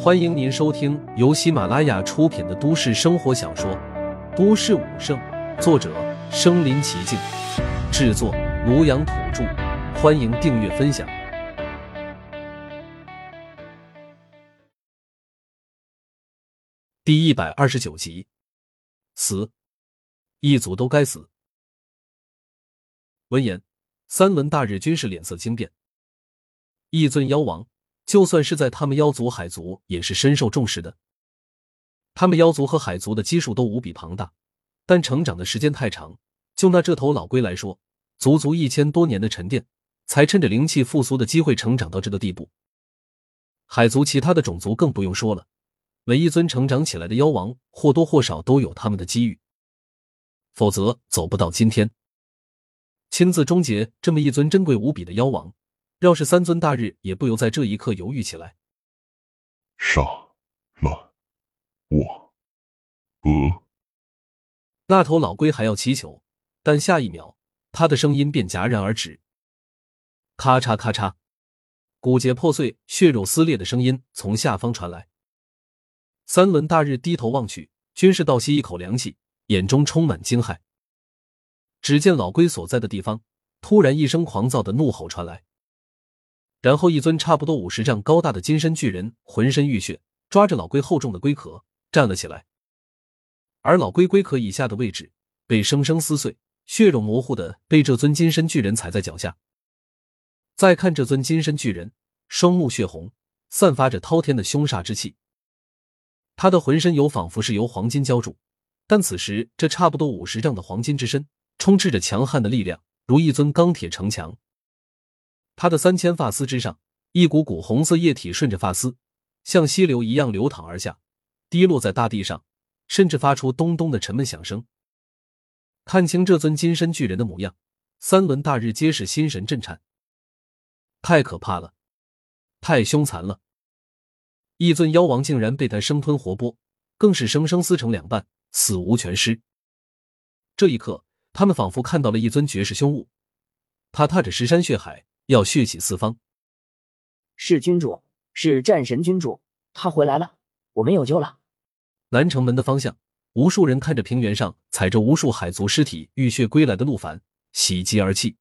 欢迎您收听由喜马拉雅出品的都市生活小说《都市武圣》，作者：身临其境，制作：庐阳土著。欢迎订阅分享。第一百二十九集，死，一族都该死。闻言，三轮大日均是脸色惊变。一尊妖王。就算是在他们妖族、海族，也是深受重视的。他们妖族和海族的基数都无比庞大，但成长的时间太长。就拿这头老龟来说，足足一千多年的沉淀，才趁着灵气复苏的机会成长到这个地步。海族其他的种族更不用说了，每一尊成长起来的妖王，或多或少都有他们的机遇，否则走不到今天。亲自终结这么一尊珍贵无比的妖王。要是三尊大日也不由在这一刻犹豫起来，杀了我！呃，那头老龟还要祈求，但下一秒，他的声音便戛然而止。咔嚓咔嚓，骨节破碎、血肉撕裂的声音从下方传来。三轮大日低头望去，均是倒吸一口凉气，眼中充满惊骇。只见老龟所在的地方，突然一声狂躁的怒吼传来。然后，一尊差不多五十丈高大的金身巨人，浑身浴血，抓着老龟厚重的龟壳站了起来。而老龟龟壳以下的位置被生生撕碎，血肉模糊的被这尊金身巨人踩在脚下。再看这尊金身巨人，双目血红，散发着滔天的凶煞之气。他的浑身有仿佛是由黄金浇筑，但此时这差不多五十丈的黄金之身，充斥着强悍的力量，如一尊钢铁城墙。他的三千发丝之上，一股股红色液体顺着发丝，像溪流一样流淌而下，滴落在大地上，甚至发出咚咚的沉闷响声。看清这尊金身巨人的模样，三轮大日皆是心神震颤。太可怕了，太凶残了！一尊妖王竟然被他生吞活剥，更是生生撕成两半，死无全尸。这一刻，他们仿佛看到了一尊绝世凶物，他踏着石山血海。要血洗四方，是君主，是战神君主，他回来了，我们有救了。南城门的方向，无数人看着平原上踩着无数海族尸体浴血归来的陆凡，喜极而泣。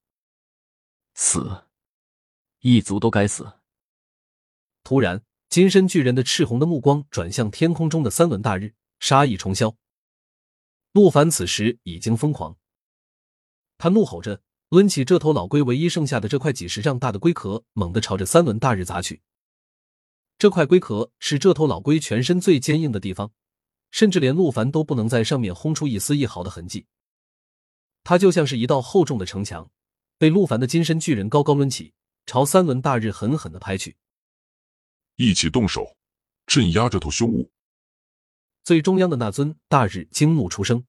死，一族都该死。突然，金身巨人的赤红的目光转向天空中的三轮大日，杀意重霄。陆凡此时已经疯狂，他怒吼着。抡起这头老龟唯一剩下的这块几十丈大的龟壳，猛地朝着三轮大日砸去。这块龟壳是这头老龟全身最坚硬的地方，甚至连陆凡都不能在上面轰出一丝一毫的痕迹。它就像是一道厚重的城墙，被陆凡的金身巨人高高抡起，朝三轮大日狠狠的拍去。一起动手，镇压这头凶物。最中央的那尊大日惊怒出声，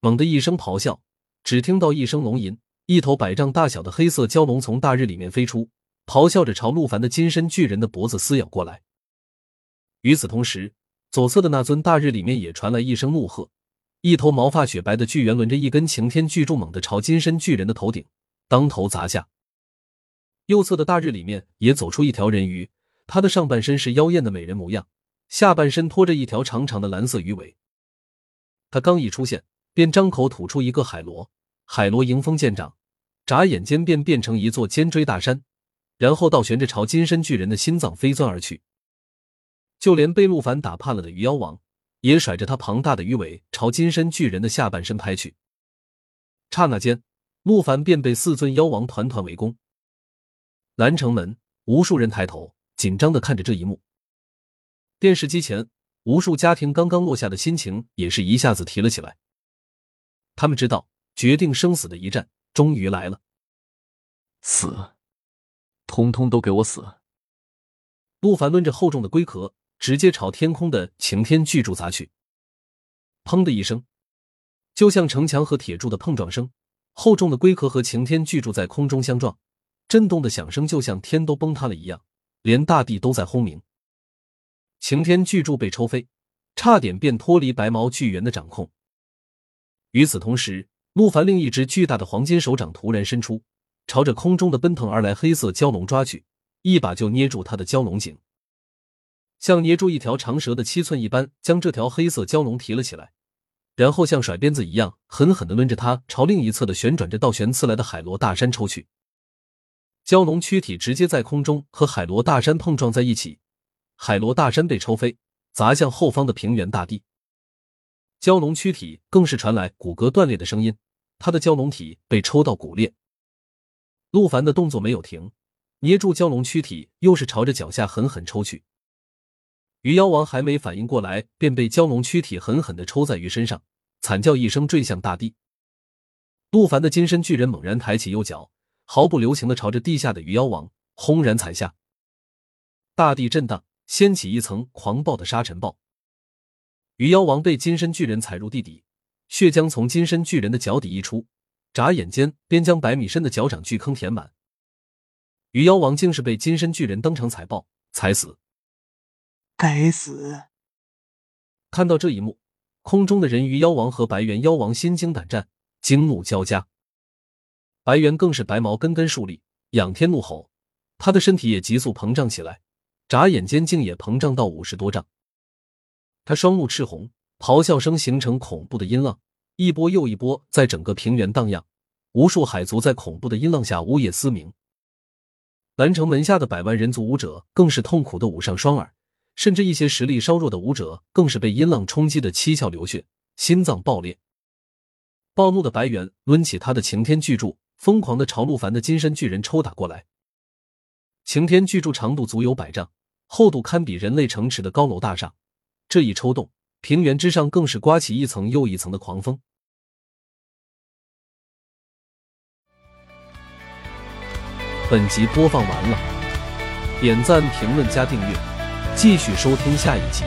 猛地一声咆哮。只听到一声龙吟，一头百丈大小的黑色蛟龙从大日里面飞出，咆哮着朝陆凡的金身巨人的脖子撕咬过来。与此同时，左侧的那尊大日里面也传来一声怒喝，一头毛发雪白的巨猿轮着一根擎天巨柱，猛地朝金身巨人的头顶当头砸下。右侧的大日里面也走出一条人鱼，他的上半身是妖艳的美人模样，下半身拖着一条长长的蓝色鱼尾。他刚一出现。便张口吐出一个海螺，海螺迎风见长，眨眼间便变成一座尖锥大山，然后倒悬着朝金身巨人的心脏飞钻而去。就连被陆凡打怕了的鱼妖王，也甩着他庞大的鱼尾朝金身巨人的下半身拍去。刹那间，陆凡便被四尊妖王团团围攻。南城门，无数人抬头，紧张的看着这一幕。电视机前，无数家庭刚刚落下的心情也是一下子提了起来。他们知道，决定生死的一战终于来了。死，通通都给我死！陆凡抡着厚重的龟壳，直接朝天空的擎天巨柱砸去。砰的一声，就像城墙和铁柱的碰撞声，厚重的龟壳和擎天巨柱在空中相撞，震动的响声就像天都崩塌了一样，连大地都在轰鸣。擎天巨柱被抽飞，差点便脱离白毛巨猿的掌控。与此同时，陆凡另一只巨大的黄金手掌突然伸出，朝着空中的奔腾而来黑色蛟龙抓去，一把就捏住他的蛟龙颈。像捏住一条长蛇的七寸一般，将这条黑色蛟龙提了起来，然后像甩鞭子一样狠狠的抡着它朝另一侧的旋转着倒旋刺来的海螺大山抽去。蛟龙躯体直接在空中和海螺大山碰撞在一起，海螺大山被抽飞，砸向后方的平原大地。蛟龙躯体更是传来骨骼断裂的声音，他的蛟龙体被抽到骨裂。陆凡的动作没有停，捏住蛟龙躯体，又是朝着脚下狠狠抽去。鱼妖王还没反应过来，便被蛟龙躯体狠狠的抽在鱼身上，惨叫一声，坠向大地。陆凡的金身巨人猛然抬起右脚。毫不留情的朝着地下的鱼妖王轰然踩下，大地震荡，掀起一层狂暴的沙尘暴。鱼妖王被金身巨人踩入地底，血浆从金身巨人的脚底溢出，眨眼间便将百米深的脚掌巨坑填满。鱼妖王竟是被金身巨人当场踩爆，踩死。该死！看到这一幕，空中的人鱼妖王和白猿妖王心惊胆战，惊怒交加。白猿更是白毛根根竖立，仰天怒吼，他的身体也急速膨胀起来，眨眼间竟也膨胀到五十多丈。他双目赤红，咆哮声形成恐怖的音浪，一波又一波在整个平原荡漾，无数海族在恐怖的音浪下呜咽嘶鸣。蓝城门下的百万人族武者更是痛苦的捂上双耳，甚至一些实力稍弱的武者更是被音浪冲击的七窍流血，心脏爆裂。暴怒的白猿抡起他的擎天巨柱。疯狂的朝陆凡的金身巨人抽打过来，擎天巨柱长度足有百丈，厚度堪比人类城池的高楼大厦。这一抽动，平原之上更是刮起一层又一层的狂风。本集播放完了，点赞、评论、加订阅，继续收听下一集。